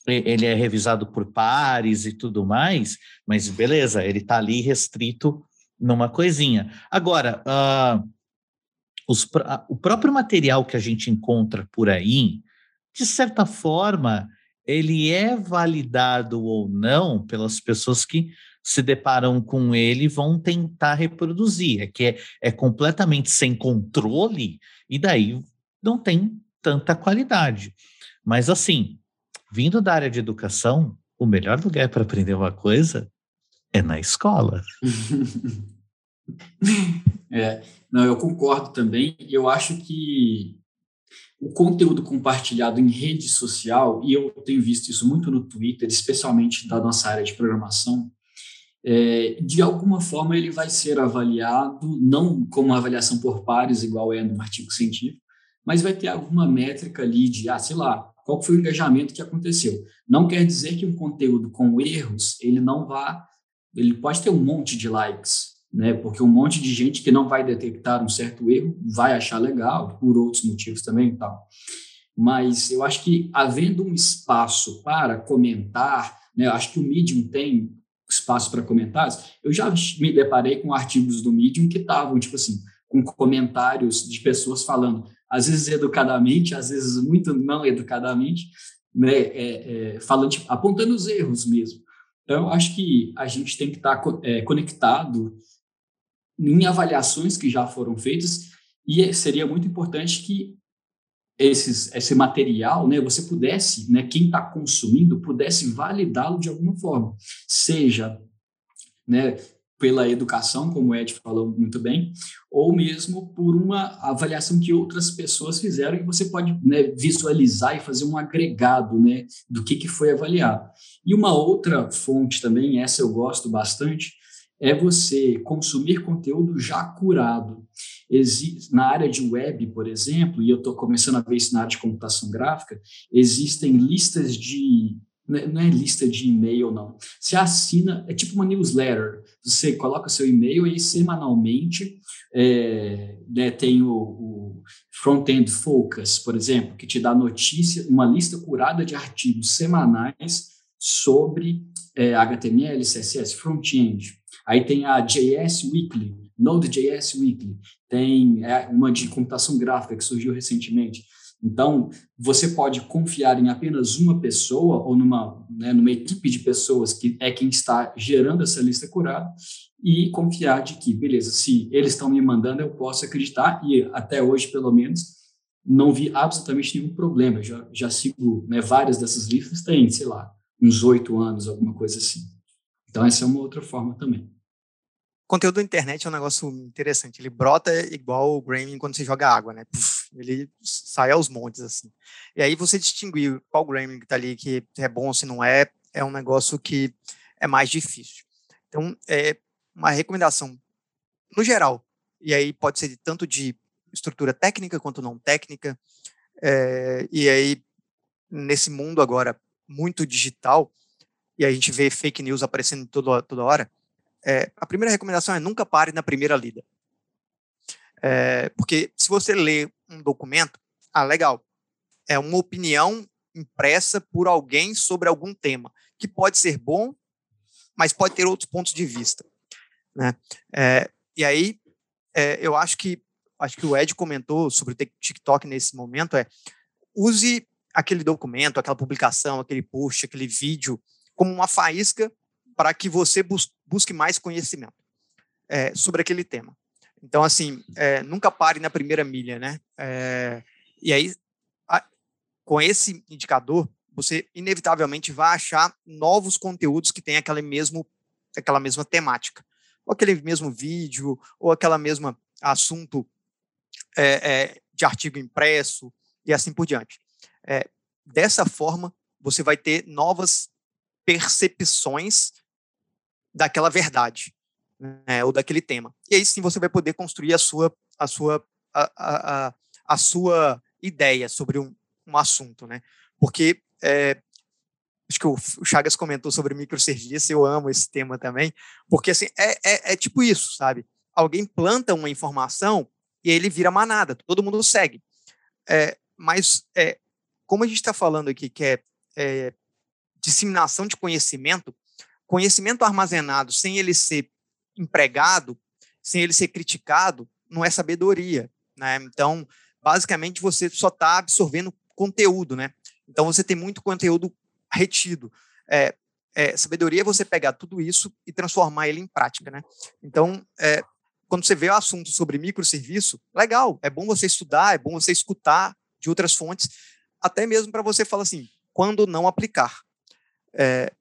ele é revisado por pares e tudo mais, mas beleza, ele está ali restrito numa coisinha. Agora, uh, os, o próprio material que a gente encontra por aí, de certa forma, ele é validado ou não pelas pessoas que se deparam com ele vão tentar reproduzir. É que é, é completamente sem controle, e daí não tem tanta qualidade. Mas, assim, vindo da área de educação, o melhor lugar para aprender uma coisa é na escola. *laughs* é, não, eu concordo também. Eu acho que o conteúdo compartilhado em rede social, e eu tenho visto isso muito no Twitter, especialmente da nossa área de programação, é, de alguma forma ele vai ser avaliado, não como avaliação por pares, igual é no artigo científico, mas vai ter alguma métrica ali de, ah, sei lá, qual foi o engajamento que aconteceu. Não quer dizer que um conteúdo com erros, ele não vá, ele pode ter um monte de likes, né? Porque um monte de gente que não vai detectar um certo erro vai achar legal, por outros motivos também e tal. Mas eu acho que havendo um espaço para comentar, né? Eu acho que o Medium tem espaço para comentários. Eu já me deparei com artigos do Medium que estavam, tipo assim, com comentários de pessoas falando, às vezes educadamente, às vezes muito não educadamente, né, é, é, falando, tipo, apontando os erros mesmo. Então, acho que a gente tem que estar é, conectado em avaliações que já foram feitas e seria muito importante que esses, esse material, né, você pudesse, né, quem está consumindo, pudesse validá-lo de alguma forma, seja, né, pela educação, como o Ed falou muito bem, ou mesmo por uma avaliação que outras pessoas fizeram e você pode né, visualizar e fazer um agregado né, do que, que foi avaliado. E uma outra fonte também, essa eu gosto bastante, é você consumir conteúdo já curado. na área de web, por exemplo, e eu estou começando a ver isso na área de computação gráfica, existem listas de é, não é lista de e-mail, não. Você assina, é tipo uma newsletter. Você coloca seu e-mail e semanalmente é, né, tem o, o Front-End Focus, por exemplo, que te dá notícia, uma lista curada de artigos semanais sobre é, HTML, CSS, front-end. Aí tem a JS Weekly, Node.js Weekly, tem é, uma de computação gráfica que surgiu recentemente. Então, você pode confiar em apenas uma pessoa ou numa, né, numa equipe de pessoas que é quem está gerando essa lista curada e confiar de que, beleza, se eles estão me mandando, eu posso acreditar e até hoje, pelo menos, não vi absolutamente nenhum problema. Já, já sigo né, várias dessas listas, tem, sei lá, uns oito anos, alguma coisa assim. Então, essa é uma outra forma também. Conteúdo da internet é um negócio interessante. Ele brota igual o Gremlin quando você joga água, né? Puf, ele sai aos montes, assim. E aí você distinguir qual Gremlin que tá ali, que é bom, se não é, é um negócio que é mais difícil. Então, é uma recomendação, no geral, e aí pode ser de tanto de estrutura técnica quanto não técnica, é, e aí, nesse mundo agora muito digital, e a gente vê fake news aparecendo toda, toda hora, é, a primeira recomendação é nunca pare na primeira lida. É, porque se você lê um documento, ah, legal, é uma opinião impressa por alguém sobre algum tema, que pode ser bom, mas pode ter outros pontos de vista. Né? É, e aí, é, eu acho que acho que o Ed comentou sobre o TikTok nesse momento é use aquele documento, aquela publicação, aquele post, aquele vídeo como uma faísca para que você bus busque mais conhecimento é, sobre aquele tema. Então, assim, é, nunca pare na primeira milha, né? É, e aí, a, com esse indicador, você inevitavelmente vai achar novos conteúdos que têm aquela, mesmo, aquela mesma temática. Ou aquele mesmo vídeo, ou aquela mesma assunto é, de artigo impresso, e assim por diante. dessa forma, você vai ter novas percepções daquela verdade né, ou daquele tema. E aí sim você vai poder construir a sua a sua a, a, a sua ideia sobre um, um assunto, né? Porque é, acho que o, Chagas comentou sobre microserviço, eu amo esse tema também, porque assim é, é, é tipo isso, sabe? Alguém planta uma informação e ele vira manada, todo mundo segue. É, mas é, como a gente está falando aqui que é, é disseminação de conhecimento, conhecimento armazenado sem ele ser empregado, sem ele ser criticado, não é sabedoria. Né? Então, basicamente, você só está absorvendo conteúdo. Né? Então, você tem muito conteúdo retido. É, é, sabedoria é você pegar tudo isso e transformar ele em prática. Né? Então, é, quando você vê o assunto sobre microserviço, legal, é bom você estudar, é bom você escutar de outras fontes, até mesmo para você falar assim, quando não aplicar. É,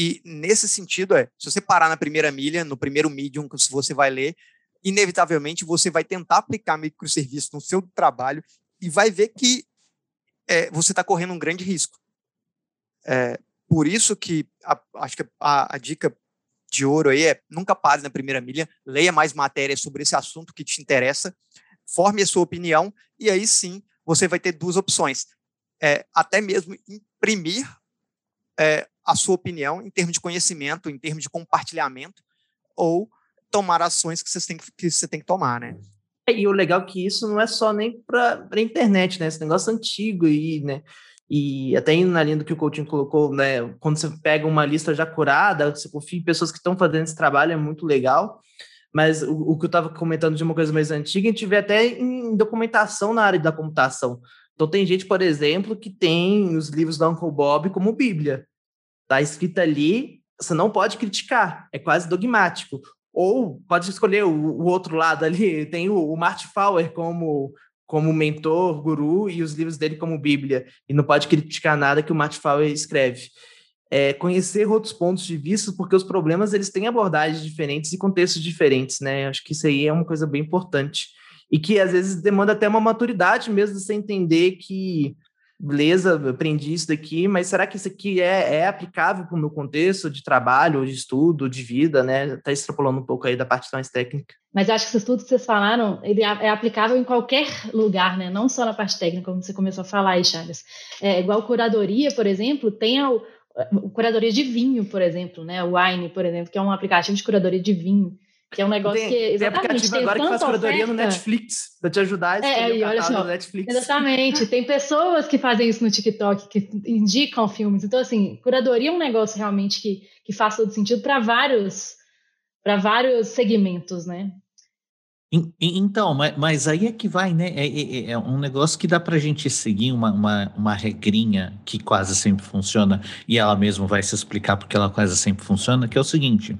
e nesse sentido, é, se você parar na primeira milha, no primeiro medium que você vai ler, inevitavelmente você vai tentar aplicar microserviço no seu trabalho e vai ver que é, você está correndo um grande risco. É, por isso que a, acho que a, a, dica de ouro aí é nunca pare na primeira milha, leia mais matérias sobre esse assunto que te interessa, forme a sua opinião e aí sim você vai ter duas opções. É, até mesmo imprimir é, a sua opinião em termos de conhecimento, em termos de compartilhamento, ou tomar ações que você tem que, que, você tem que tomar, né? É, e o legal é que isso não é só nem para a internet, né? Esse negócio antigo aí, né? E até indo na linha do que o Coutinho colocou, né? Quando você pega uma lista já curada, você confia em pessoas que estão fazendo esse trabalho, é muito legal. Mas o, o que eu estava comentando de uma coisa mais antiga, a gente vê até em documentação na área da computação. Então tem gente, por exemplo, que tem os livros da Uncle Bob como Bíblia. Está escrito ali, você não pode criticar, é quase dogmático. Ou pode escolher o, o outro lado ali, *laughs* tem o, o Fowler como, como mentor, guru, e os livros dele como Bíblia, e não pode criticar nada que o Martin Fowler escreve. É, conhecer outros pontos de vista, porque os problemas eles têm abordagens diferentes e contextos diferentes, né? Acho que isso aí é uma coisa bem importante e que às vezes demanda até uma maturidade mesmo de você entender que beleza, aprendi isso daqui, mas será que isso aqui é, é aplicável para o meu contexto de trabalho, de estudo, de vida, né? Está extrapolando um pouco aí da parte mais técnica. Mas acho que esse estudo que vocês falaram, ele é, é aplicável em qualquer lugar, né? Não só na parte técnica, como você começou a falar aí, Chagas. É, igual curadoria, por exemplo, tem a, a curadoria de vinho, por exemplo, né? O Wine, por exemplo, que é um aplicativo de curadoria de vinho. Que é um negócio tem, que. Exatamente, tem aplicativo tem agora que faz curadoria oferta. no Netflix, para te ajudar a É, escolher e olha só, do Netflix. Exatamente. Tem pessoas que fazem isso no TikTok, que indicam filmes. Então, assim, curadoria é um negócio realmente que, que faz todo sentido para vários, para vários segmentos, né? En- en- Então, mas, aí é que vai, né? É, é- é um negócio que dá pra gente seguir uma, uma, uma regrinha que quase sempre funciona, e ela mesma vai se explicar porque ela quase sempre funciona, que é o seguinte: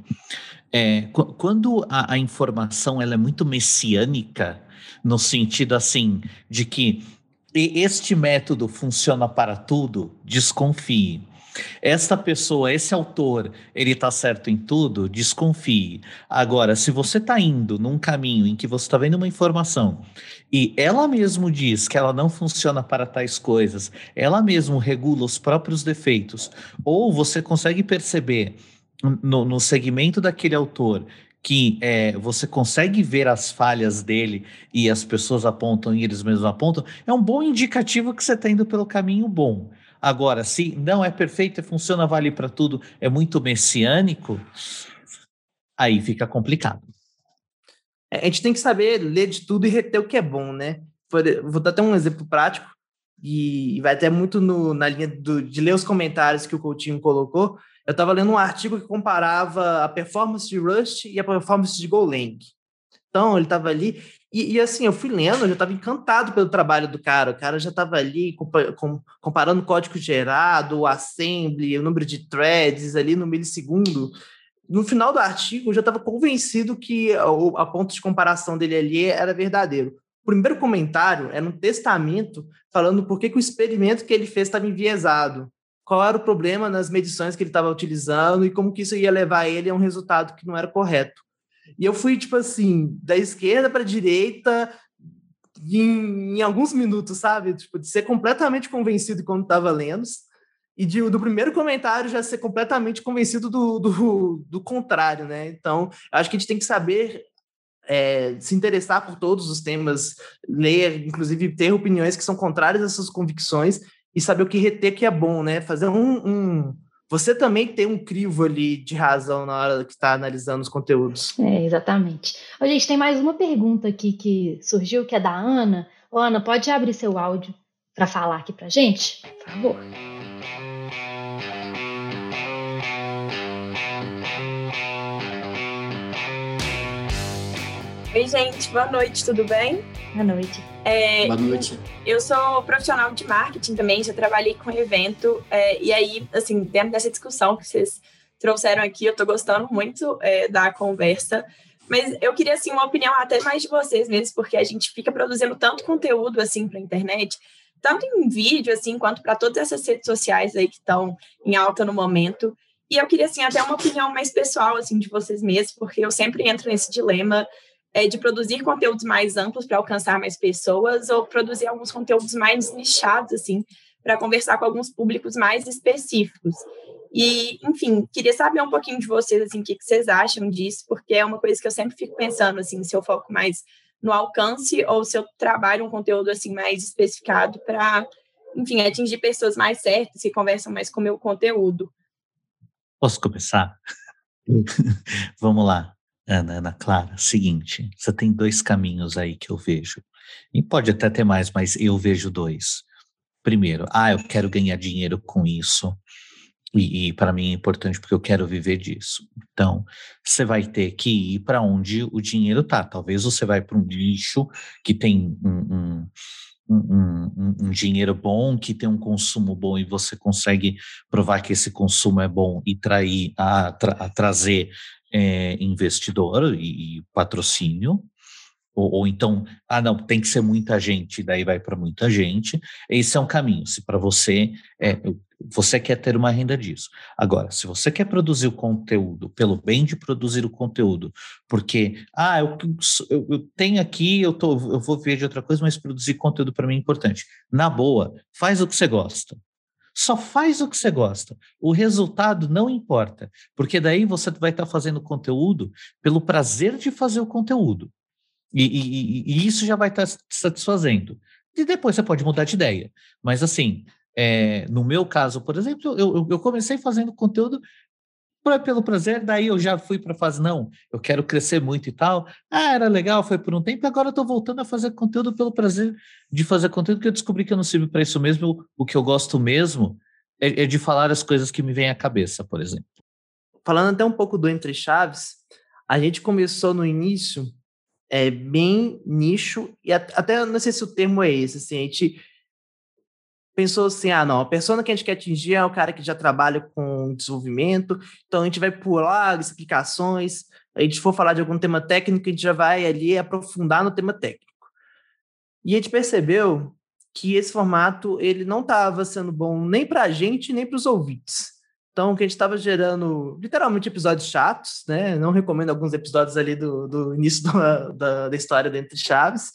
é, qu- quando a, a informação ela é muito messiânica, no sentido assim, de que este método funciona para tudo, desconfie. Esta pessoa, esse autor, ele está certo em tudo, desconfie. Agora, se você está indo num caminho em que você está vendo uma informação e ela mesmo diz que ela não funciona para tais coisas, ela mesmo regula os próprios defeitos, ou você consegue perceber no, no segmento daquele autor que é, você consegue ver as falhas dele e as pessoas apontam e eles mesmos apontam, é um bom indicativo que você está indo pelo caminho bom. Agora, se não é perfeito, funciona, vale para tudo, é muito messiânico, aí fica complicado. É, A gente tem que saber ler de tudo e reter o que é bom, né? Vou dar até um exemplo prático, e vai até muito no- na linha do- de ler os comentários que o Coutinho colocou. Eu estava lendo um artigo que comparava a performance de Rust e a performance de Golang. Então, ele estava ali, e, e, assim, eu fui lendo, eu já estava encantado pelo trabalho do cara. O cara já estava ali compa- com- comparando código gerado, o assembly, o número de threads ali no milissegundo no final do artigo, eu já estava convencido que o a ponto de comparação dele ali era verdadeiro. O primeiro comentário era um testamento falando por que, que o experimento que ele fez estava enviesado, qual era o problema nas medições que ele estava utilizando e como que isso ia levar ele a um resultado que não era correto. E eu fui, tipo assim, da esquerda para a direita em, em alguns minutos, sabe? Tipo, de ser completamente convencido quando estava lendo e de, do primeiro comentário já ser completamente convencido do, do, do contrário, né? Então, acho que a gente tem que saber é, se interessar por todos os temas, ler, inclusive ter opiniões que são contrárias às suas convicções e saber o que reter que é bom, né? Fazer um, um você também tem um crivo ali de razão na hora que está analisando os conteúdos. É, exatamente. Ô, gente, tem mais uma pergunta aqui que surgiu, que é da Ana. Ô, Ana, pode abrir seu áudio para falar aqui para gente, por favor? Oi, gente, boa noite, tudo bem? Boa noite. É, Boa noite. Eu sou profissional de marketing também, já trabalhei com evento, é, e aí, assim, dentro dessa discussão que vocês trouxeram aqui, eu tô gostando muito é, da conversa, mas eu queria, assim, uma opinião até mais de vocês mesmo, porque a gente fica produzindo tanto conteúdo, assim, pra internet, tanto em vídeo, assim, quanto para todas essas redes sociais aí que estão em alta no momento, e eu queria, assim, até uma opinião mais pessoal, assim, de vocês mesmos, porque eu sempre entro nesse dilema é, de produzir conteúdos mais amplos para alcançar mais pessoas ou produzir alguns conteúdos mais nichados, assim, para conversar com alguns públicos mais específicos. E, enfim, queria saber um pouquinho de vocês, assim, o que, que vocês acham disso, porque é uma coisa que eu sempre fico pensando, assim, se eu foco mais no alcance ou se eu trabalho um conteúdo, assim, mais especificado para, enfim, atingir pessoas mais certas que conversam mais com o meu conteúdo. Posso começar? *laughs* Vamos lá. Ana, Ana Clara, seguinte, você tem dois caminhos aí que eu vejo. E pode até ter mais, mas eu vejo dois. Primeiro, ah, eu quero ganhar dinheiro com isso. E, e para mim é importante porque eu quero viver disso. Então, você vai ter que ir para onde o dinheiro tá. Talvez você vai para um nicho que tem um, um, um, um, um dinheiro bom, que tem um consumo bom e você consegue provar que esse consumo é bom e trair, a, tra, a trazer é, investidor e, e patrocínio, ou, ou, então, ah, não, tem que ser muita gente, daí vai para muita gente. Esse é um caminho. Se para você, é, Você quer ter uma renda disso. Agora, se você quer produzir o conteúdo pelo bem de produzir o conteúdo, porque, ah, eu, eu, eu tenho aqui, eu, tô, eu vou ver de outra coisa, mas produzir conteúdo para mim é importante. Na boa, faz o que você gosta. Só faz o que você gosta. O resultado não importa, porque daí você vai estar tá fazendo conteúdo pelo prazer de fazer o conteúdo. E, e, e isso já vai estar tá satisfazendo. E depois você pode mudar de ideia. Mas assim, é, no meu caso, por exemplo, eu, eu comecei fazendo conteúdo pelo prazer, daí eu já fui para fase, não, eu quero crescer muito e tal. Ah, era legal, foi por um tempo, agora eu estou voltando a fazer conteúdo pelo prazer de fazer conteúdo, que eu descobri que eu não sirvo para isso mesmo. O que eu gosto mesmo é, é de falar as coisas que me vêm à cabeça, por exemplo. Falando até um pouco do Entre Chaves, a gente começou no início é, bem nicho, e até não sei se o termo é esse, assim, a gente pensou assim: ah, não, a persona que a gente quer atingir é o cara que já trabalha com desenvolvimento, então a gente vai pular explicações, a gente for falar de algum tema técnico, a gente já vai ali aprofundar no tema técnico. E a gente percebeu que esse formato ele não estava sendo bom nem para a gente, nem para os ouvintes. Então, que a gente estava gerando literalmente episódios chatos, né? Não recomendo alguns episódios ali do, do início *laughs* da, da, da história dentro de Chaves,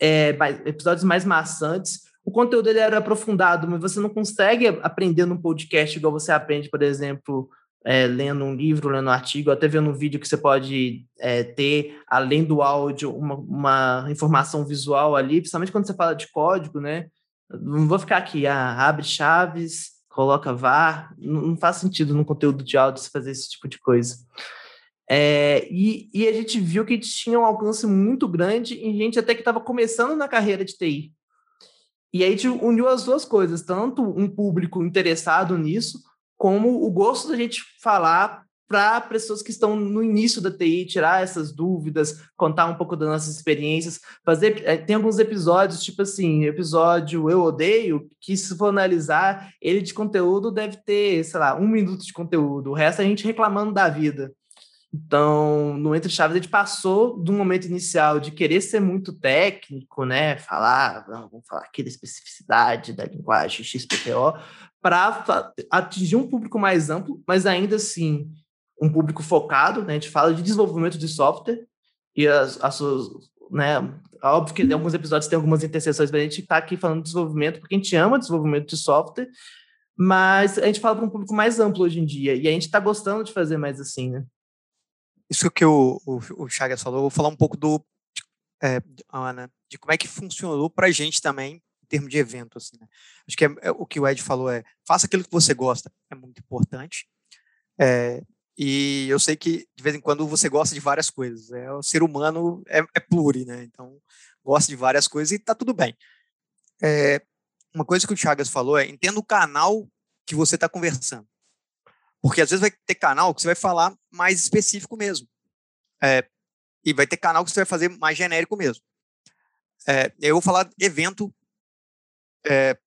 é, episódios mais maçantes o conteúdo ele era aprofundado, mas você não consegue aprender num podcast igual você aprende, por exemplo, é, lendo um livro, lendo um artigo, até vendo um vídeo que você pode é, ter, além do áudio, uma, uma, informação visual ali, principalmente quando você fala de código, né? Não vou ficar aqui, ah, abre chaves, coloca var, não, não faz sentido no conteúdo de áudio você fazer esse tipo de coisa. É, e, e, a gente viu que tinha um alcance muito grande em gente até que estava começando na carreira de TI. E aí a gente uniu as duas coisas, tanto um público interessado nisso, como o gosto da gente falar para pessoas que estão no início da TI, tirar essas dúvidas, contar um pouco das nossas experiências, fazer. Eh, tem alguns episódios, tipo assim, episódio Eu Odeio, que se for analisar, ele de conteúdo deve ter, sei lá, um minuto de conteúdo, o resto é a gente reclamando da vida. Então, no Entre Chaves, a gente passou do momento inicial de querer ser muito técnico, né? Falar, vamos falar aqui da especificidade da linguagem XPTO, para atingir um público mais amplo, mas ainda assim um público focado, né? A gente fala de desenvolvimento de software e as, as suas, né? Óbvio que em alguns episódios tem algumas interseções, mas a gente está aqui falando de desenvolvimento porque a gente ama desenvolvimento de software, mas a gente fala para um público mais amplo hoje em dia e a gente está gostando de fazer mais assim, né? Isso que o, o, o Chagas falou, eu vou falar um pouco do, é, Ana, de como é que funcionou para a gente também em termos de evento. Assim, né? Acho que é, é, o que o Ed falou é, faça aquilo que você gosta, é muito importante. É, e eu sei que, de vez em quando, você gosta de várias coisas. É, o ser humano é, é pluri, né? Então, gosta de várias coisas e tá tudo bem. É, uma coisa que o Chagas falou é, entenda o canal que você está conversando. Porque às vezes vai ter canal que você vai falar mais específico mesmo. É, e vai ter canal que você vai fazer mais genérico mesmo. É, eu vou falar evento é,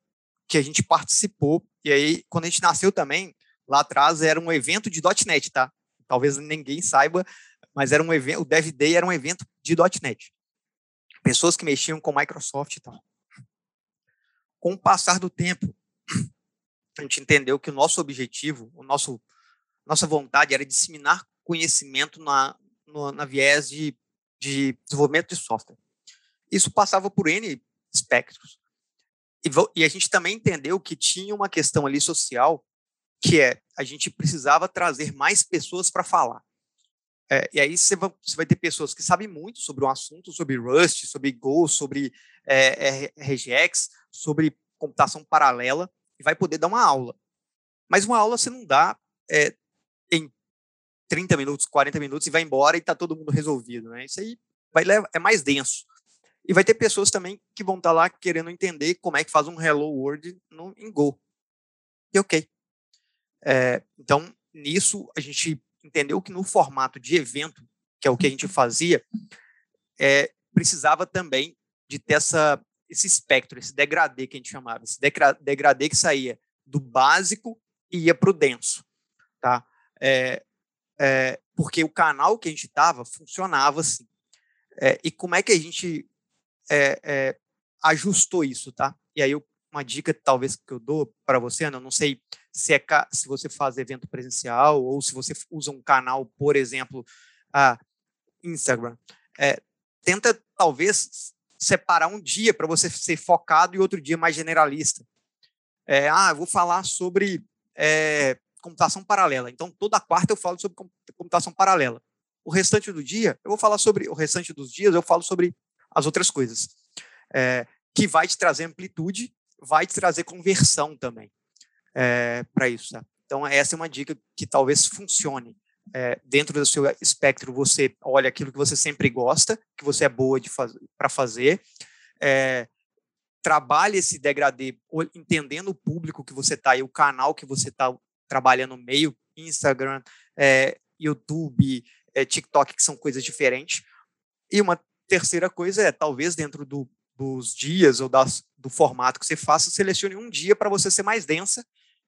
que a gente participou, e aí, quando a gente nasceu também, lá atrás era um evento de .NET, tá? Talvez ninguém saiba, mas era um evento, o Dev Day era um evento de .NET. Pessoas que mexiam com Microsoft e tal. Com o passar do tempo, a gente entendeu que o nosso objetivo, o nosso nossa vontade era disseminar conhecimento na, no, na viés de, de desenvolvimento de software. Isso passava por N espectros. E, e a gente também entendeu que tinha uma questão ali social, que é a gente precisava trazer mais pessoas para falar. É, e aí você vai, vai, ter pessoas que sabem muito sobre um assunto, sobre Rust, sobre Go, sobre é, RGX, sobre computação paralela, e vai poder dar uma aula. Mas uma aula você não dá é, em 30 minutos, 40 minutos e vai embora e está todo mundo resolvido. Né? Isso aí vai levar, é mais denso. E vai ter pessoas também que vão estar tá lá querendo entender como é que faz um Hello World no, em Go. E ok. É, então, nisso, a gente entendeu que no formato de evento, que é o que a gente fazia, é, precisava também de ter essa, esse espectro, esse degradê que a gente chamava, esse degradê que saía do básico e ia para o denso. Tá? É, é, porque o canal que a gente estava funcionava assim. É, e como é que a gente é, é, ajustou isso, tá? E aí eu uma dica talvez que eu dou para você, Ana, eu não sei se é se você faz evento presencial ou se você usa um canal, por exemplo, a Instagram. É, tenta talvez separar um dia para você ser focado e outro dia mais generalista. É, ah, eu vou falar sobre é, computação paralela. Então, toda quarta eu falo sobre computação paralela. O restante do dia, eu vou falar sobre. O restante dos dias, eu falo sobre as outras coisas. É, que vai te trazer amplitude, vai te trazer conversão também é, para isso. Tá? Então, essa é uma dica que talvez funcione. É, dentro do seu espectro, você olha aquilo que você sempre gosta, que você é boa faz, para fazer, é, trabalhe esse degradê, entendendo o público que você está e o canal que você está trabalhando meio, Instagram, é, YouTube, TikTok, que são coisas diferentes. E uma terceira coisa é, talvez dentro do, dos dias ou das, do formato que você faça, selecione um dia para você ser mais densa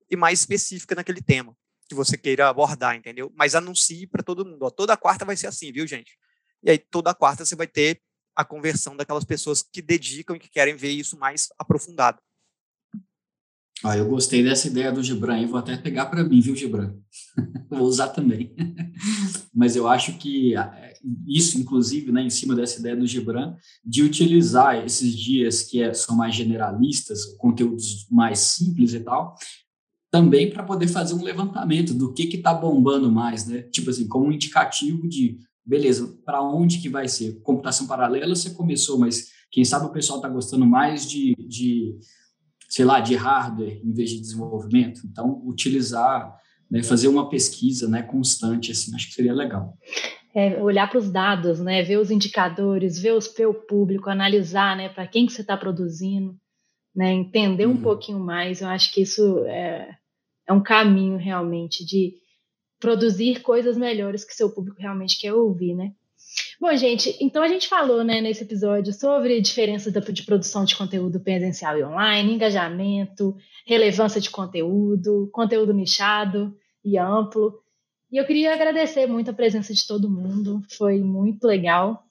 e mais específica naquele tema que você queira abordar, entendeu? Mas anuncie para todo mundo. Ó, toda quarta vai ser assim, viu, gente? E aí, toda quarta você vai ter a conversão daquelas pessoas que dedicam e que querem ver isso mais aprofundado. Ah, eu gostei dessa ideia do Gibran e vou até pegar para mim, viu, Gibran? *laughs* vou usar também. *laughs* Mas eu acho que ah, isso, inclusive, né, em cima dessa ideia do Gibran, de utilizar esses dias que é, são mais generalistas, conteúdos mais simples e tal, também para poder fazer um levantamento do que que está bombando mais, né? Tipo assim, como um indicativo de, beleza, para onde que vai ser? Computação paralela você começou, mas quem sabe o pessoal está gostando mais de, de, sei lá, de hardware em vez de desenvolvimento. Então, utilizar, né, fazer uma pesquisa, né, constante, assim, acho que seria legal. É, olhar para os dados, né, ver os indicadores, ver, os, o público, analisar, né, para quem que você está produzindo, né, entender um uhum. pouquinho mais. Eu acho que isso é, é um caminho realmente de produzir coisas melhores que seu público realmente quer ouvir, né? Bom, gente, então a gente falou né, nesse episódio sobre diferenças de produção de conteúdo presencial e online, engajamento, relevância de conteúdo, conteúdo nichado e amplo. E eu queria agradecer muito a presença de todo mundo, foi muito legal.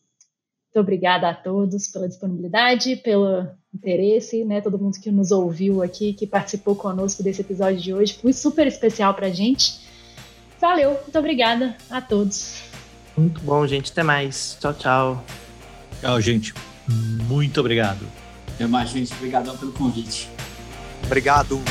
Muito obrigada a todos pela disponibilidade, pelo interesse, né? Todo mundo que nos ouviu aqui, que participou conosco desse episódio de hoje, foi super especial para a gente. Valeu, muito obrigada a todos. Muito bom, gente. Até mais. Tchau, tchau. Tchau, gente. Muito obrigado. Até mais, gente. Obrigadão pelo convite. Obrigado.